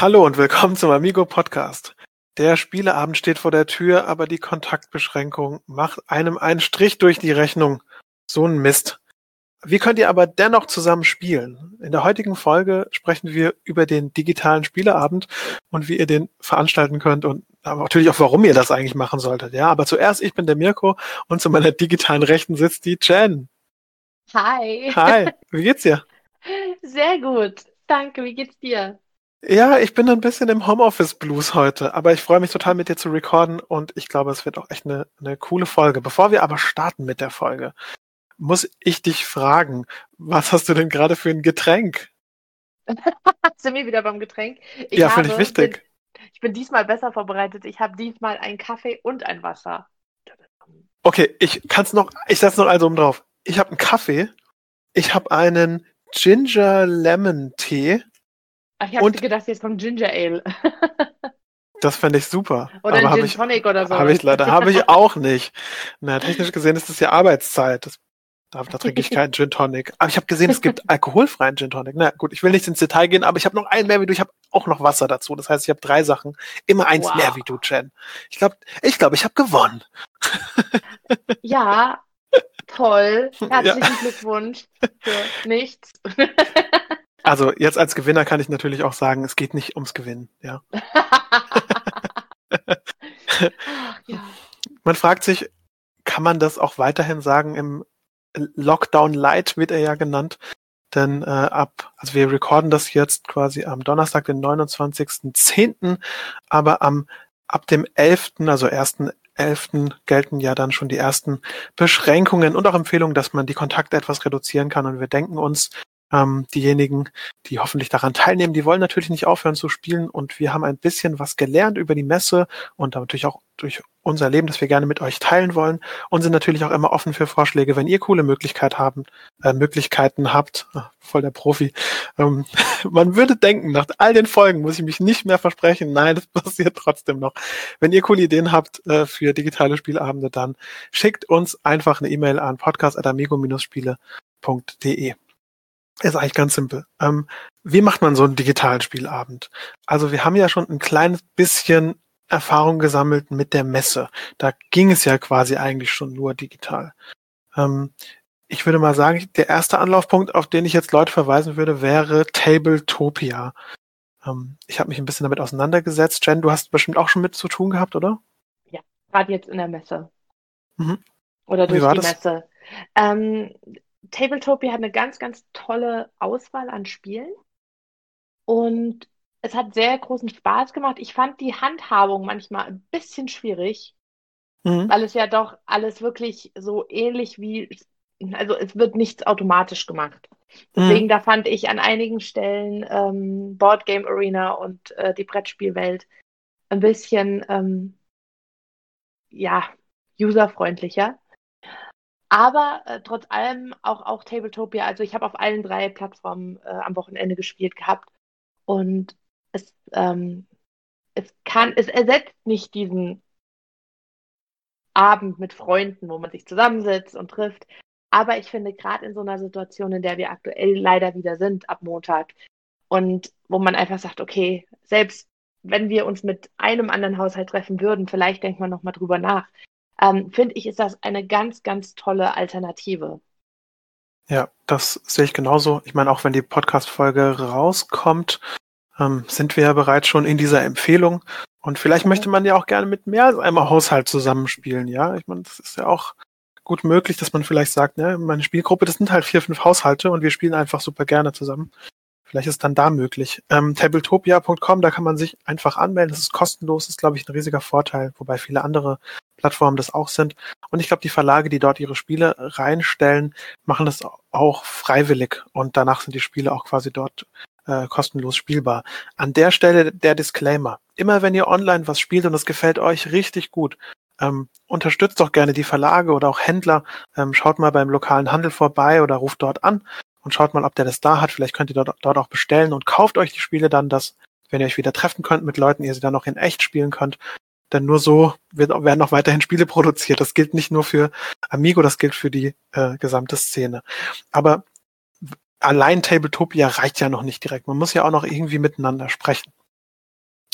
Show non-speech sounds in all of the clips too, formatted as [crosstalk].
Hallo und willkommen zum Amigo Podcast. Der Spieleabend steht vor der Tür, aber die Kontaktbeschränkung macht einem einen Strich durch die Rechnung. So ein Mist. Wie könnt ihr aber dennoch zusammen spielen? In der heutigen Folge sprechen wir über den digitalen Spieleabend und wie ihr den veranstalten könnt und natürlich auch, warum ihr das eigentlich machen solltet. Ja, aber zuerst, ich bin der Mirko und zu meiner digitalen Rechten sitzt die Jen. Hi. Hi, [laughs] wie geht's dir? Sehr gut. Danke, wie geht's dir? Ja, ich bin ein bisschen im Homeoffice-Blues heute, aber ich freue mich total mit dir zu recorden und ich glaube, es wird auch echt eine, eine coole Folge. Bevor wir aber starten mit der Folge, muss ich dich fragen, was hast du denn gerade für ein Getränk? [laughs] Sind wir wieder beim Getränk? Ich ja, finde ich wichtig. Bin, ich bin diesmal besser vorbereitet. Ich habe diesmal einen Kaffee und ein Wasser. Okay, ich kann es noch, ich setze noch also um drauf. Ich habe einen Kaffee, ich habe einen Ginger Lemon Tee ich habe gedacht, jetzt kommt Ginger Ale. [laughs] das fände ich super. Oder Aber Gin Tonic oder so. Habe ich leider, habe ich [laughs] auch nicht. Na, technisch gesehen ist das ja Arbeitszeit. Das, da, da trinke ich keinen Gin Tonic. Aber ich habe gesehen, es gibt [laughs] alkoholfreien Gin Tonic. Na gut, ich will nicht ins Detail gehen, aber ich habe noch einen mehr wie du. Ich habe auch noch Wasser dazu. Das heißt, ich habe drei Sachen. Immer eins wow. mehr wie du, Jen. Ich glaube, ich, glaub, ich habe gewonnen. ja, toll. Herzlichen ja. Glückwunsch für nichts. Also jetzt als Gewinner kann ich natürlich auch sagen, es geht nicht ums Gewinnen, ja. [laughs] [laughs] ja. Man fragt sich, kann man das auch weiterhin sagen im Lockdown Light wird er ja genannt, denn äh, ab, also wir recorden das jetzt quasi am Donnerstag, den 29.10., aber am ab dem 11., also 1.11. gelten ja dann schon die ersten Beschränkungen und auch Empfehlungen, dass man die Kontakte etwas reduzieren kann. Und wir denken uns, ähm, diejenigen, die hoffentlich daran teilnehmen, die wollen natürlich nicht aufhören zu spielen und wir haben ein bisschen was gelernt über die Messe und natürlich auch durch unser Leben, das wir gerne mit euch teilen wollen und sind natürlich auch immer offen für Vorschläge, wenn ihr coole Möglichkeit haben, äh, Möglichkeiten habt, ach, voll der Profi. Ähm, [laughs] man würde denken, nach all den Folgen muss ich mich nicht mehr versprechen. Nein, das [laughs] passiert trotzdem noch. Wenn ihr coole Ideen habt äh, für digitale Spielabende, dann schickt uns einfach eine E-Mail an podcast.amigo-spiele.de. Ist eigentlich ganz simpel. Ähm, wie macht man so einen digitalen Spielabend? Also wir haben ja schon ein kleines bisschen Erfahrung gesammelt mit der Messe. Da ging es ja quasi eigentlich schon nur digital. Ähm, ich würde mal sagen, der erste Anlaufpunkt, auf den ich jetzt Leute verweisen würde, wäre Tabletopia. Ähm, ich habe mich ein bisschen damit auseinandergesetzt. Jen, du hast bestimmt auch schon mit zu tun gehabt, oder? Ja, gerade jetzt in der Messe. Mhm. Oder durch die das? Messe. Ähm, Tabletopia hat eine ganz, ganz tolle Auswahl an Spielen. Und es hat sehr großen Spaß gemacht. Ich fand die Handhabung manchmal ein bisschen schwierig, mhm. weil es ja doch alles wirklich so ähnlich wie, also es wird nichts automatisch gemacht. Deswegen, mhm. da fand ich an einigen Stellen ähm, Board Game Arena und äh, die Brettspielwelt ein bisschen, ähm, ja, userfreundlicher. Aber äh, trotz allem auch, auch Tabletopia, also ich habe auf allen drei Plattformen äh, am Wochenende gespielt gehabt. Und es, ähm, es kann, es ersetzt nicht diesen Abend mit Freunden, wo man sich zusammensetzt und trifft. Aber ich finde, gerade in so einer Situation, in der wir aktuell leider wieder sind, ab Montag, und wo man einfach sagt, okay, selbst wenn wir uns mit einem anderen Haushalt treffen würden, vielleicht denkt man nochmal drüber nach ähm, finde ich, ist das eine ganz, ganz tolle Alternative. Ja, das sehe ich genauso. Ich meine, auch wenn die Podcast-Folge rauskommt, ähm, sind wir ja bereits schon in dieser Empfehlung. Und vielleicht möchte man ja auch gerne mit mehr als einem Haushalt zusammenspielen, ja. Ich meine, das ist ja auch gut möglich, dass man vielleicht sagt, ne, meine Spielgruppe, das sind halt vier, fünf Haushalte und wir spielen einfach super gerne zusammen. Vielleicht ist dann da möglich. Ähm, tabletopia.com, da kann man sich einfach anmelden. Das ist kostenlos, ist, glaube ich, ein riesiger Vorteil, wobei viele andere Plattformen das auch sind. Und ich glaube, die Verlage, die dort ihre Spiele reinstellen, machen das auch freiwillig und danach sind die Spiele auch quasi dort äh, kostenlos spielbar. An der Stelle der Disclaimer. Immer wenn ihr online was spielt und es gefällt euch richtig gut, ähm, unterstützt doch gerne die Verlage oder auch Händler. Ähm, schaut mal beim lokalen Handel vorbei oder ruft dort an und schaut mal, ob der das da hat. Vielleicht könnt ihr dort, dort auch bestellen und kauft euch die Spiele dann, dass, wenn ihr euch wieder treffen könnt mit Leuten, ihr sie dann noch in echt spielen könnt. Denn nur so wird, werden auch weiterhin Spiele [laughs] produziert. Das gilt nicht nur für Amigo, das gilt für die äh, gesamte Szene. Aber allein Tabletopia reicht ja noch nicht direkt. Man muss ja auch noch irgendwie miteinander sprechen.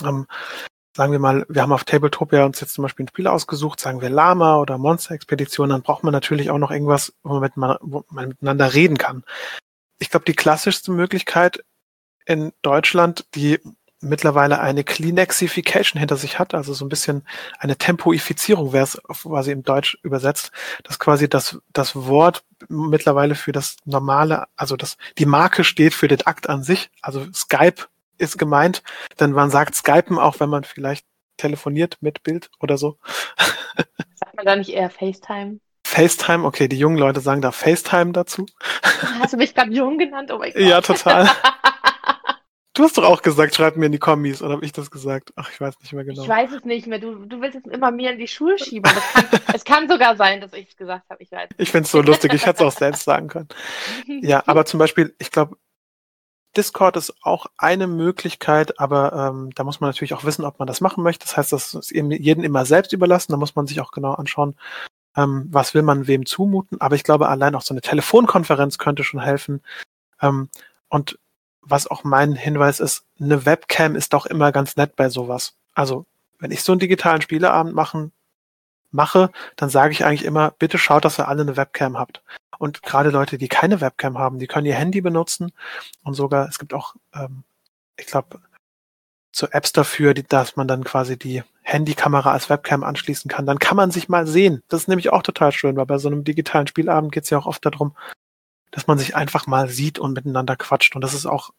ähm, sagen wir mal, wir haben auf Tabletopia uns jetzt zum Beispiel ein Spiel ausgesucht, sagen wir Lama oder Monster-Expedition, dann braucht man natürlich auch noch irgendwas, wo man, wo man miteinander reden kann. Ich glaube, die klassischste Möglichkeit in Deutschland, die mittlerweile eine Kleenexification hinter sich hat, also so ein bisschen eine Tempoifizierung wäre es quasi im Deutsch übersetzt, dass quasi das, das Wort mittlerweile für das normale, also das, die Marke steht für den Akt an sich, also Skype ist gemeint, denn man sagt Skypen auch, wenn man vielleicht telefoniert mit Bild oder so. Sagt man da nicht eher FaceTime? FaceTime, okay, die jungen Leute sagen da FaceTime dazu. Hast du mich gerade jung genannt? Oh mein Gott. Ja, total. [laughs] Du hast doch auch gesagt, schreib mir in die Kommis, oder habe ich das gesagt? Ach, ich weiß nicht mehr genau. Ich weiß es nicht mehr. Du, du willst es immer mir in die Schuhe schieben. Kann, [laughs] es kann sogar sein, dass ich es gesagt habe. Ich weiß. Ich finde es so lustig. Ich hätte es auch selbst sagen können. [laughs] Ja, aber zum Beispiel, ich glaube, Discord ist auch eine Möglichkeit, aber ähm, da muss man natürlich auch wissen, ob man das machen möchte. Das heißt, das ist eben jedem immer selbst überlassen. Da muss man sich auch genau anschauen, ähm, was will man wem zumuten. Aber ich glaube, allein auch so eine Telefonkonferenz könnte schon helfen. Ähm, und was auch mein Hinweis ist, eine Webcam ist doch immer ganz nett bei sowas. Also, wenn ich so einen digitalen Spieleabend machen, mache, dann sage ich eigentlich immer, bitte schaut, dass ihr alle eine Webcam habt. Und gerade Leute, die keine Webcam haben, die können ihr Handy benutzen und sogar, es gibt auch, ähm, ich glaube, so Apps dafür, die, dass man dann quasi die Handykamera als Webcam anschließen kann. Dann kann man sich mal sehen. Das ist nämlich auch total schön, weil bei so einem digitalen Spielabend geht es ja auch oft darum, dass man sich einfach mal sieht und miteinander quatscht. Und das ist auch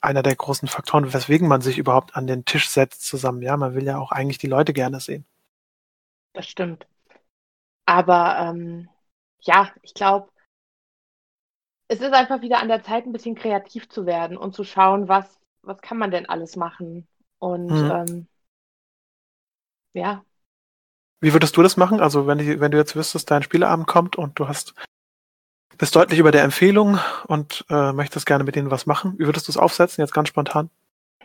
einer der großen Faktoren, weswegen man sich überhaupt an den Tisch setzt zusammen. Ja, man will ja auch eigentlich die Leute gerne sehen. Das stimmt. Aber ähm, ja, ich glaube, es ist einfach wieder an der Zeit, ein bisschen kreativ zu werden und zu schauen, was, was kann man denn alles machen. Und mhm. ähm, ja. Wie würdest du das machen? Also wenn, die, wenn du jetzt wüsstest, dein Spieleabend kommt und du hast bist deutlich über der Empfehlung und äh, möchtest gerne mit denen was machen. Wie würdest du es aufsetzen, jetzt ganz spontan?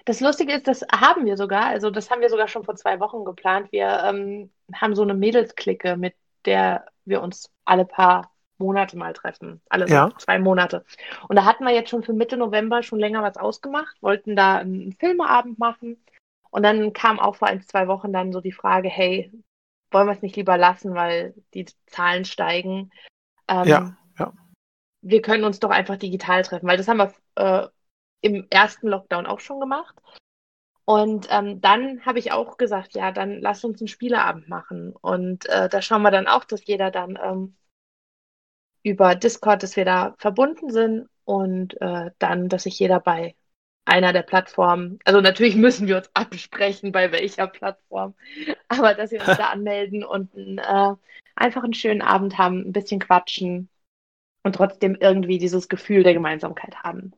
Das Lustige ist, das haben wir sogar, also das haben wir sogar schon vor zwei Wochen geplant. Wir ähm, haben so eine Mädelsklicke, mit der wir uns alle paar Monate mal treffen. Alle ja. zwei Monate. Und da hatten wir jetzt schon für Mitte November schon länger was ausgemacht, wollten da einen Filmeabend machen. Und dann kam auch vor ein, zwei Wochen dann so die Frage, hey, wollen wir es nicht lieber lassen, weil die Zahlen steigen. Ähm, ja wir können uns doch einfach digital treffen, weil das haben wir äh, im ersten Lockdown auch schon gemacht. Und ähm, dann habe ich auch gesagt, ja, dann lass uns einen Spieleabend machen. Und äh, da schauen wir dann auch, dass jeder dann ähm, über Discord, dass wir da verbunden sind und äh, dann, dass sich jeder bei einer der Plattformen, also natürlich müssen wir uns absprechen, bei welcher Plattform, [laughs] aber dass wir uns da anmelden und äh, einfach einen schönen Abend haben, ein bisschen quatschen, und trotzdem irgendwie dieses Gefühl der Gemeinsamkeit haben.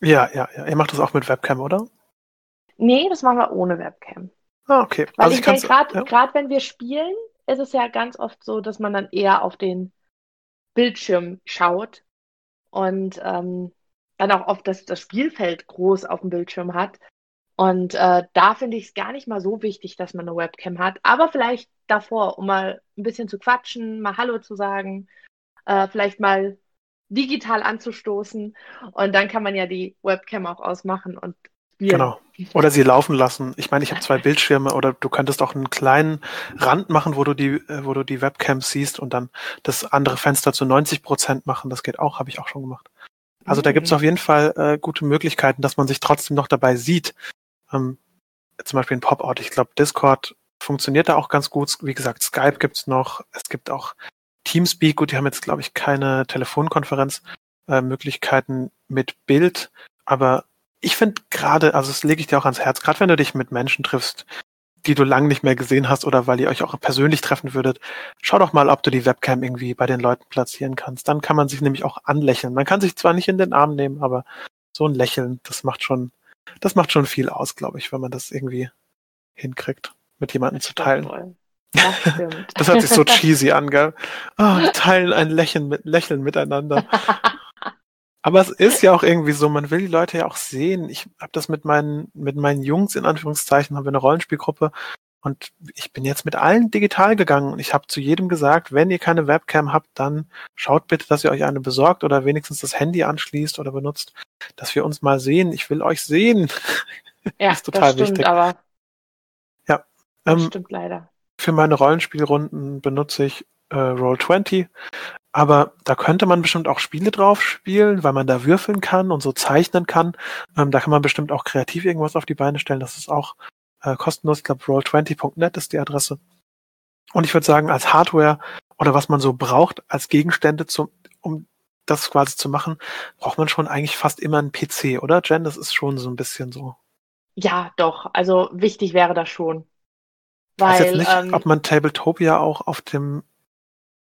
Ja, ja, ja. Ihr macht das auch mit Webcam, oder? Nee, das machen wir ohne Webcam. Ah, okay. Weil also ich, denke, gerade ja. wenn wir spielen, ist es ja ganz oft so, dass man dann eher auf den Bildschirm schaut und ähm, dann auch oft das, das Spielfeld groß auf dem Bildschirm hat. Und äh, da finde ich es gar nicht mal so wichtig, dass man eine Webcam hat. Aber vielleicht davor, um mal ein bisschen zu quatschen, mal Hallo zu sagen äh, vielleicht mal digital anzustoßen. Und dann kann man ja die Webcam auch ausmachen und spielen. Genau. Oder sie laufen lassen. Ich meine, ich habe zwei Bildschirme oder du könntest auch einen kleinen Rand machen, wo du die, äh, wo du die Webcam siehst und dann das andere Fenster zu 90 Prozent machen. Das geht auch, habe ich auch schon gemacht. Also mhm. da gibt es auf jeden Fall äh, gute Möglichkeiten, dass man sich trotzdem noch dabei sieht. Ähm, zum Beispiel ein Pop-Out. Ich glaube, Discord funktioniert da auch ganz gut. Wie gesagt, Skype gibt's noch. Es gibt auch Teamspeak, gut, die haben jetzt, glaube ich, keine Telefonkonferenzmöglichkeiten äh, mit Bild, aber ich finde gerade, also das lege ich dir auch ans Herz, gerade wenn du dich mit Menschen triffst, die du lange nicht mehr gesehen hast oder weil ihr euch auch persönlich treffen würdet, schau doch mal, ob du die Webcam irgendwie bei den Leuten platzieren kannst. Dann kann man sich nämlich auch anlächeln. Man kann sich zwar nicht in den Arm nehmen, aber so ein Lächeln, das macht schon, das macht schon viel aus, glaube ich, wenn man das irgendwie hinkriegt, mit jemandem zu teilen. Das stimmt. Das hört sich so [laughs] cheesy an, gell? Oh, teilen ein Lächeln, mit, Lächeln miteinander. [laughs] Aber es ist ja auch irgendwie so, man will die Leute ja auch sehen. Ich habe das mit meinen, mit meinen Jungs in Anführungszeichen, haben wir eine Rollenspielgruppe und ich bin jetzt mit allen digital gegangen und ich habe zu jedem gesagt, wenn ihr keine Webcam habt, dann schaut bitte, dass ihr euch eine besorgt oder wenigstens das Handy anschließt oder benutzt, dass wir uns mal sehen. Ich will euch sehen. Ja, [laughs] ist total das stimmt, wichtig. aber. Ja. Das ähm, stimmt leider. Für meine Rollenspielrunden benutze ich äh, Roll20, aber da könnte man bestimmt auch Spiele drauf spielen, weil man da würfeln kann und so zeichnen kann. Ähm, da kann man bestimmt auch kreativ irgendwas auf die Beine stellen. Das ist auch äh, kostenlos. Ich glaube, roll20.net ist die Adresse. Und ich würde sagen, als Hardware oder was man so braucht als Gegenstände, zum, um das quasi zu machen, braucht man schon eigentlich fast immer einen PC, oder Jen? Das ist schon so ein bisschen so. Ja, doch. Also wichtig wäre das schon. Weil, ich weiß jetzt nicht, ähm, ob man Tabletopia auch auf dem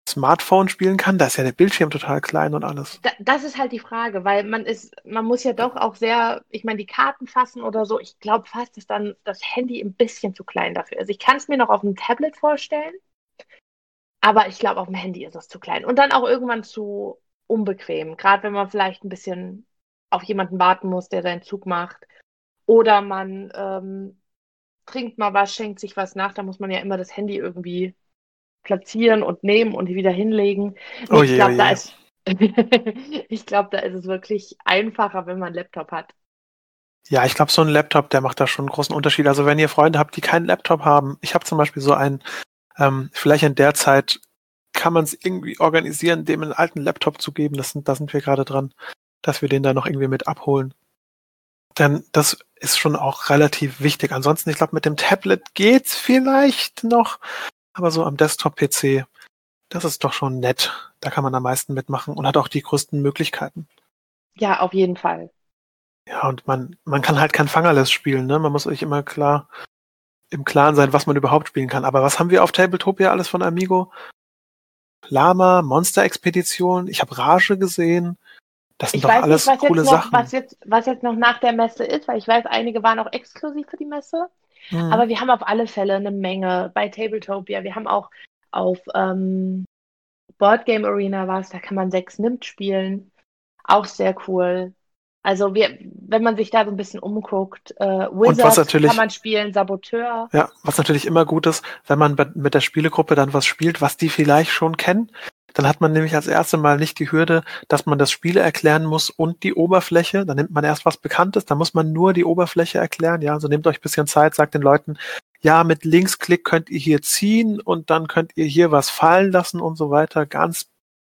Smartphone spielen kann. Da ist ja der Bildschirm total klein und alles. Da, das ist halt die Frage, weil man ist, man muss ja doch auch sehr, ich meine, die Karten fassen oder so. Ich glaube fast, dass dann das Handy ein bisschen zu klein dafür ist. Ich kann es mir noch auf dem Tablet vorstellen, aber ich glaube, auf dem Handy ist es zu klein. Und dann auch irgendwann zu unbequem. Gerade wenn man vielleicht ein bisschen auf jemanden warten muss, der seinen Zug macht. Oder man ähm, trinkt mal was, schenkt sich was nach, da muss man ja immer das Handy irgendwie platzieren und nehmen und wieder hinlegen. Oh ich glaube, oh da ist [laughs] ich glaube, da ist es wirklich einfacher, wenn man einen Laptop hat. Ja, ich glaube, so ein Laptop, der macht da schon einen großen Unterschied. Also wenn ihr Freunde habt, die keinen Laptop haben, ich habe zum Beispiel so einen, ähm, vielleicht in der Zeit kann man es irgendwie organisieren, dem einen alten Laptop zu geben. Das sind, da sind wir gerade dran, dass wir den da noch irgendwie mit abholen. Denn das ist schon auch relativ wichtig. Ansonsten, ich glaube, mit dem Tablet geht's vielleicht noch, aber so am Desktop-PC, das ist doch schon nett. Da kann man am meisten mitmachen und hat auch die größten Möglichkeiten. Ja, auf jeden Fall. Ja, und man, man kann halt kein Fangerless spielen, ne? Man muss sich immer klar im Klaren sein, was man überhaupt spielen kann. Aber was haben wir auf Tabletopia alles von Amigo? Lama, Monster-Expedition, ich habe Rage gesehen. Das sind ich doch alles nicht, coole noch, Sachen. Was jetzt, was jetzt noch nach der Messe ist, weil ich weiß, einige waren auch exklusiv für die Messe. Mhm. Aber wir haben auf alle Fälle eine Menge bei Tabletopia. Wir haben auch auf ähm, Board Game Arena was, da kann man sechs Nimmt spielen. Auch sehr cool. Also wir, wenn man sich da so ein bisschen umguckt, äh, Wizard kann man spielen, Saboteur. Ja, was natürlich immer gut ist, wenn man mit der Spielegruppe dann was spielt, was die vielleicht schon kennen, dann hat man nämlich als erstes Mal nicht die Hürde, dass man das Spiel erklären muss und die Oberfläche. Dann nimmt man erst was Bekanntes, dann muss man nur die Oberfläche erklären. Ja, also nehmt euch ein bisschen Zeit, sagt den Leuten, ja, mit Linksklick könnt ihr hier ziehen und dann könnt ihr hier was fallen lassen und so weiter. Ganz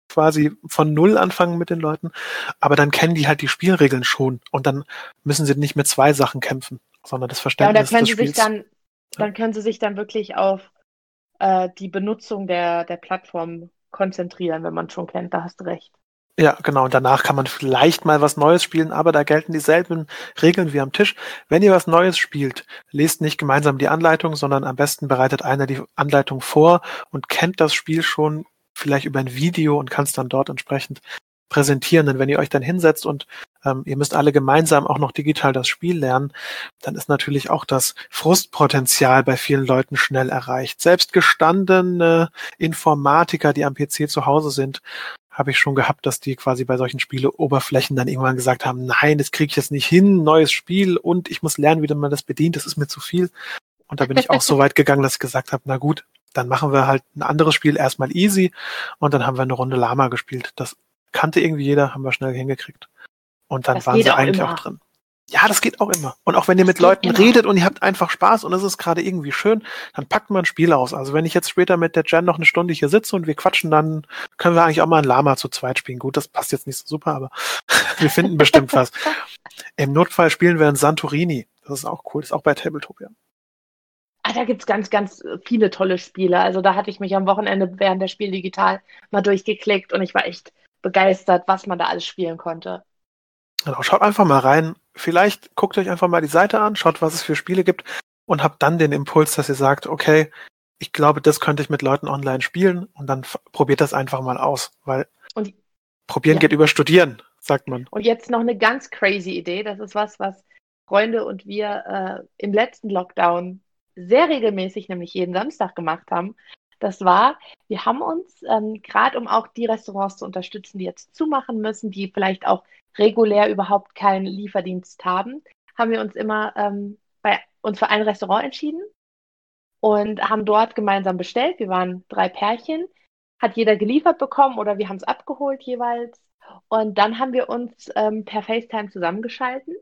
quasi von Null anfangen mit den Leuten. Aber dann kennen die halt die Spielregeln schon und dann müssen sie nicht mit zwei Sachen kämpfen, sondern das Verständnis ja, und dann können des sie sich dann, dann können sie sich dann wirklich auf äh, die Benutzung der, der Plattform konzentrieren, wenn man schon kennt, da hast du recht. Ja, genau. Und danach kann man vielleicht mal was Neues spielen, aber da gelten dieselben Regeln wie am Tisch. Wenn ihr was Neues spielt, lest nicht gemeinsam die Anleitung, sondern am besten bereitet einer die Anleitung vor und kennt das Spiel schon vielleicht über ein Video und kann es dann dort entsprechend präsentieren. Denn wenn ihr euch dann hinsetzt und ähm, ihr müsst alle gemeinsam auch noch digital das Spiel lernen, dann ist natürlich auch das Frustpotenzial bei vielen Leuten schnell erreicht. Selbst gestandene Informatiker, die am PC zu Hause sind, habe ich schon gehabt, dass die quasi bei solchen Spieleoberflächen dann irgendwann gesagt haben, nein, das kriege ich jetzt nicht hin, neues Spiel und ich muss lernen, wie man das bedient, das ist mir zu viel. Und da bin ich auch [laughs] so weit gegangen, dass ich gesagt habe, na gut, dann machen wir halt ein anderes Spiel erstmal easy und dann haben wir eine Runde Lama gespielt. Das kannte irgendwie jeder, haben wir schnell hingekriegt. Und dann das waren sie auch eigentlich immer. auch drin. Ja, das geht auch immer. Und auch wenn ihr das mit Leuten immer. redet und ihr habt einfach Spaß und es ist gerade irgendwie schön, dann packt man ein Spiel aus. Also wenn ich jetzt später mit der Jen noch eine Stunde hier sitze und wir quatschen, dann können wir eigentlich auch mal ein Lama zu zweit spielen. Gut, das passt jetzt nicht so super, aber [laughs] wir finden bestimmt was. [laughs] Im Notfall spielen wir ein Santorini. Das ist auch cool. Das ist auch bei Tabletopia. Ah, da gibt's ganz, ganz viele tolle Spiele. Also da hatte ich mich am Wochenende während der Spiel digital mal durchgeklickt und ich war echt begeistert, was man da alles spielen konnte. Genau, schaut einfach mal rein. Vielleicht guckt euch einfach mal die Seite an, schaut, was es für Spiele gibt und habt dann den Impuls, dass ihr sagt, okay, ich glaube, das könnte ich mit Leuten online spielen und dann probiert das einfach mal aus, weil und, probieren ja. geht über studieren, sagt man. Und jetzt noch eine ganz crazy Idee. Das ist was, was Freunde und wir äh, im letzten Lockdown sehr regelmäßig, nämlich jeden Samstag gemacht haben. Das war, wir haben uns, ähm, gerade um auch die Restaurants zu unterstützen, die jetzt zumachen müssen, die vielleicht auch regulär überhaupt keinen Lieferdienst haben, haben wir uns immer ähm, bei uns für ein Restaurant entschieden und haben dort gemeinsam bestellt. Wir waren drei Pärchen, hat jeder geliefert bekommen oder wir haben es abgeholt jeweils. Und dann haben wir uns ähm, per FaceTime zusammengeschalten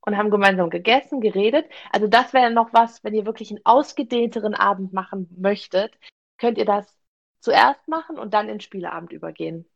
und haben gemeinsam gegessen, geredet. Also das wäre noch was, wenn ihr wirklich einen ausgedehnteren Abend machen möchtet, könnt ihr das zuerst machen und dann in Spieleabend übergehen.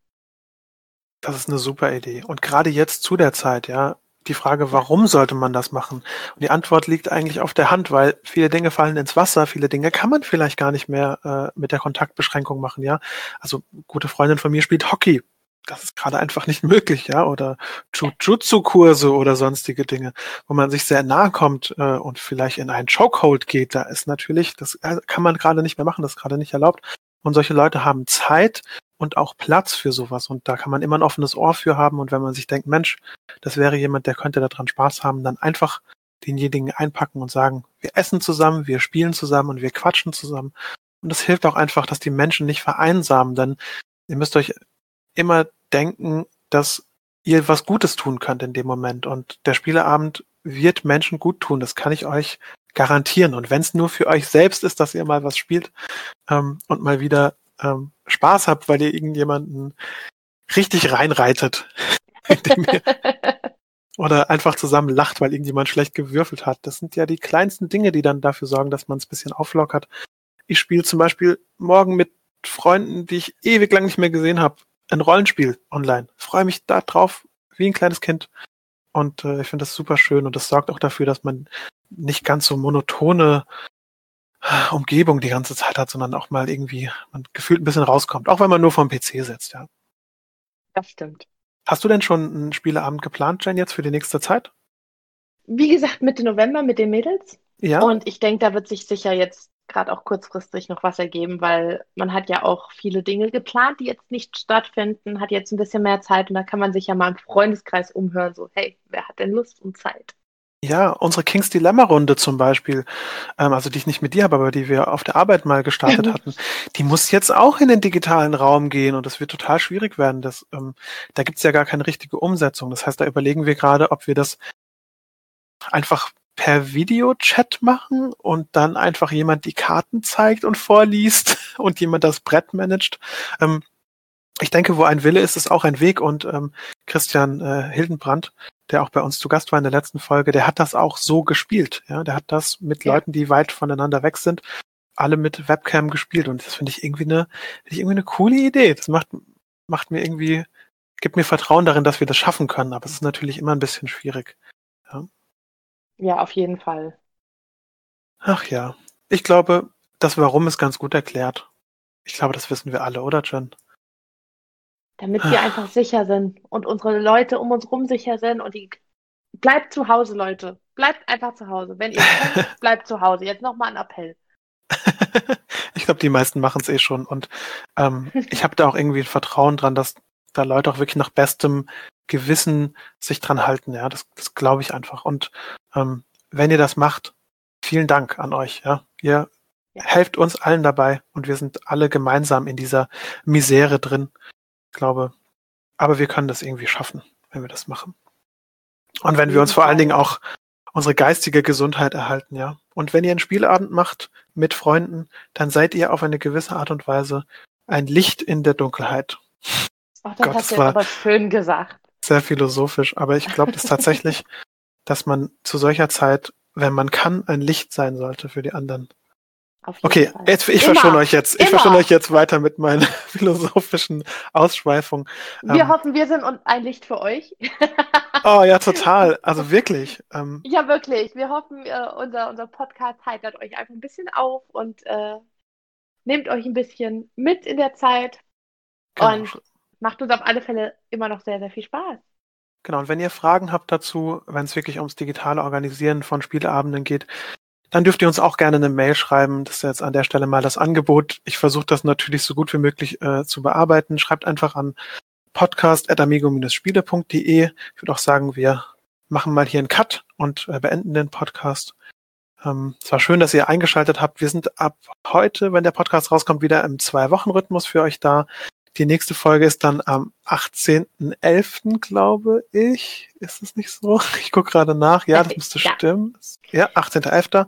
Das ist eine super Idee. Und gerade jetzt zu der Zeit, ja, die Frage, warum sollte man das machen? Und die Antwort liegt eigentlich auf der Hand, weil viele Dinge fallen ins Wasser, viele Dinge kann man vielleicht gar nicht mehr äh, mit der Kontaktbeschränkung machen, ja. Also gute Freundin von mir spielt Hockey. Das ist gerade einfach nicht [laughs] möglich, ja, oder Jujutsu-Kurse oder sonstige Dinge, wo man sich sehr nahe kommt äh, und vielleicht in einen Chokehold geht. Da ist natürlich, das äh, kann man gerade nicht mehr machen, das ist gerade nicht erlaubt. Und solche Leute haben Zeit und auch Platz für sowas. Und da kann man immer ein offenes Ohr für haben. Und wenn man sich denkt, Mensch, das wäre jemand, der könnte daran Spaß haben, dann einfach denjenigen einpacken und sagen, wir essen zusammen, wir spielen zusammen und wir quatschen zusammen. Und das hilft auch einfach, dass die Menschen nicht vereinsamen, denn ihr müsst euch immer denken, dass ihr was Gutes tun könnt in dem Moment. Und der Spieleabend wird Menschen gut tun. Das kann ich euch garantieren. Und wenn es nur für euch selbst ist, dass ihr mal was spielt ähm, und mal wieder ähm, Spaß habt, weil ihr irgendjemanden richtig reinreitet, [laughs] [laughs] oder einfach zusammen lacht, weil irgendjemand schlecht gewürfelt hat. Das sind ja die kleinsten Dinge, die dann dafür sorgen, dass man es ein bisschen auflockert. Ich spiele zum Beispiel morgen mit Freunden, die ich ewig lang nicht mehr gesehen habe, ein Rollenspiel online. Freue mich da drauf wie ein kleines Kind. Und äh, ich finde das super schön und das sorgt auch dafür, dass man nicht ganz so monotone Umgebung die ganze Zeit hat, sondern auch mal irgendwie man gefühlt ein bisschen rauskommt, auch wenn man nur vom PC sitzt, ja. Das stimmt. Hast du denn schon einen Spieleabend geplant, Jen, jetzt für die nächste Zeit? Wie gesagt, Mitte November mit den Mädels. Ja. Und ich denke, da wird sich sicher jetzt gerade auch kurzfristig noch was ergeben, weil man hat ja auch viele Dinge geplant, die jetzt nicht stattfinden, hat jetzt ein bisschen mehr Zeit und da kann man sich ja mal im Freundeskreis umhören, so, hey, wer hat denn Lust und Zeit? Ja, unsere Kings Dilemma-Runde zum Beispiel, ähm, also die ich nicht mit dir habe, aber die wir auf der Arbeit mal gestartet hatten, die muss jetzt auch in den digitalen Raum gehen und das wird total schwierig werden. Das, ähm, da gibt's ja gar keine richtige Umsetzung. Das heißt, da überlegen wir gerade, ob wir das einfach per Videochat machen und dann einfach jemand die Karten zeigt und vorliest [laughs] und jemand das Brett managt. Ähm, ich denke, wo ein Wille ist, ist auch ein Weg und ähm, Christian äh, Hildenbrand, der auch bei uns zu Gast war in der letzten Folge, der hat das auch so gespielt. Ja, der hat das mit ja. Leuten, die weit voneinander weg sind, alle mit Webcam gespielt und das finde ich irgendwie eine, finde ich irgendwie eine coole Idee. Das macht macht mir irgendwie gibt mir Vertrauen darin, dass wir das schaffen können, aber es ist natürlich immer ein bisschen schwierig. Ja. Ja, auf jeden Fall. Ach ja. Ich glaube, das Warum ist ganz gut erklärt. Ich glaube, das wissen wir alle, oder Jen? Damit wir einfach sicher sind und unsere Leute um uns rum sicher sind und die bleibt zu Hause, Leute. Bleibt einfach zu Hause. Wenn ihr [laughs] könnt, bleibt zu Hause. Jetzt nochmal ein Appell. [laughs] ich glaube, die meisten machen es eh schon. Und ähm, ich habe da auch irgendwie ein Vertrauen dran, dass da Leute auch wirklich nach bestem Gewissen sich dran halten. Ja, das, das glaube ich einfach. Und ähm, wenn ihr das macht, vielen Dank an euch. Ja, ihr ja. helft uns allen dabei und wir sind alle gemeinsam in dieser Misere drin. Ich glaube, aber wir können das irgendwie schaffen, wenn wir das machen. Und wenn wir uns vor allen Dingen auch unsere geistige Gesundheit erhalten, ja. Und wenn ihr einen Spielabend macht mit Freunden, dann seid ihr auf eine gewisse Art und Weise ein Licht in der Dunkelheit. Ach, das Gott, hast du aber schön gesagt. Sehr philosophisch, aber ich glaube das tatsächlich, [laughs] dass man zu solcher Zeit, wenn man kann, ein Licht sein sollte für die anderen. Okay, jetzt, ich verschone euch jetzt. Ich verschone euch jetzt weiter mit meinen [laughs] philosophischen Ausschweifungen. Wir ähm, hoffen, wir sind ein Licht für euch. oh ja, [laughs] total. Also wirklich. Ähm, ja, wirklich. Wir hoffen, äh, unser, unser Podcast heitert euch einfach ein bisschen auf und äh, nehmt euch ein bisschen mit in der Zeit. Genau. Und macht uns auf alle Fälle immer noch sehr, sehr viel Spaß. Genau, und wenn ihr Fragen habt dazu, wenn es wirklich ums digitale Organisieren von Spieleabenden geht, dann dürft ihr uns auch gerne eine Mail schreiben. Das ist jetzt an der Stelle mal das Angebot. Ich versuche das natürlich so gut wie möglich äh, zu bearbeiten. Schreibt einfach an podcast.amigo-spiele.de. Ich würde auch sagen, wir machen mal hier einen Cut und äh, beenden den Podcast. Ähm, es war schön, dass ihr eingeschaltet habt. Wir sind ab heute, wenn der Podcast rauskommt, wieder im Zwei-Wochen-Rhythmus für euch da. Die nächste Folge ist dann am 18.11., glaube ich. Ist es nicht so? [laughs] Ich gucke gerade nach. Ja, das müsste ja. stimmen. Ja, 18.11.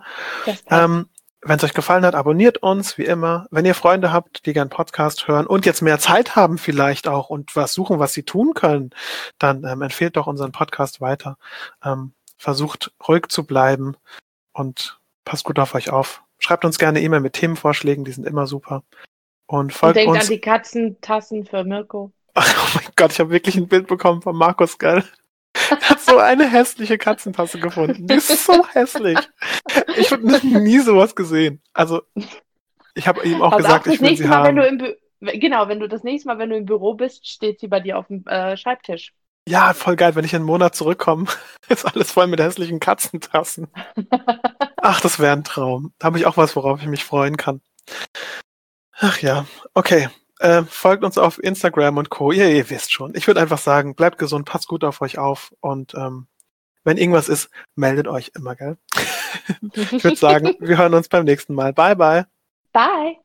Ähm, wenn es euch gefallen hat, abonniert uns, wie immer. Wenn ihr Freunde habt, die gern Podcast hören und jetzt mehr Zeit haben vielleicht auch und was suchen, was sie tun können, dann ähm, empfehlt doch unseren Podcast weiter. Ähm, versucht ruhig zu bleiben und passt gut auf euch auf. Schreibt uns gerne E-Mail mit Themenvorschlägen, die sind immer super. Und folgt und denkt uns. an die Katzentassen für Mirko. [laughs] Oh mein Gott, ich habe wirklich ein Bild bekommen von Markus, gell? Er hat so eine hässliche Katzentasse gefunden. Die ist so hässlich. Ich habe nie sowas gesehen. Also, ich habe ihm auch Pass gesagt, auf, ich will sie Mal, haben. Wenn du im genau, wenn du das nächste Mal, wenn du im Büro bist, steht sie bei dir auf dem äh, Schreibtisch. Ja, voll geil. Wenn ich einen Monat zurückkomme, [laughs] ist alles voll mit hässlichen Katzentassen. [laughs] Ach, das wäre ein Traum. Da habe ich auch was, worauf ich mich freuen kann. Ach ja, okay. Äh, folgt uns auf Instagram und Co. Ihr, ihr wisst schon. Ich würde einfach sagen, bleibt gesund, passt gut auf euch auf und ähm, wenn irgendwas ist, meldet euch immer, gell? [laughs] ich würde sagen, wir hören uns beim nächsten Mal. Bye, bye. Bye.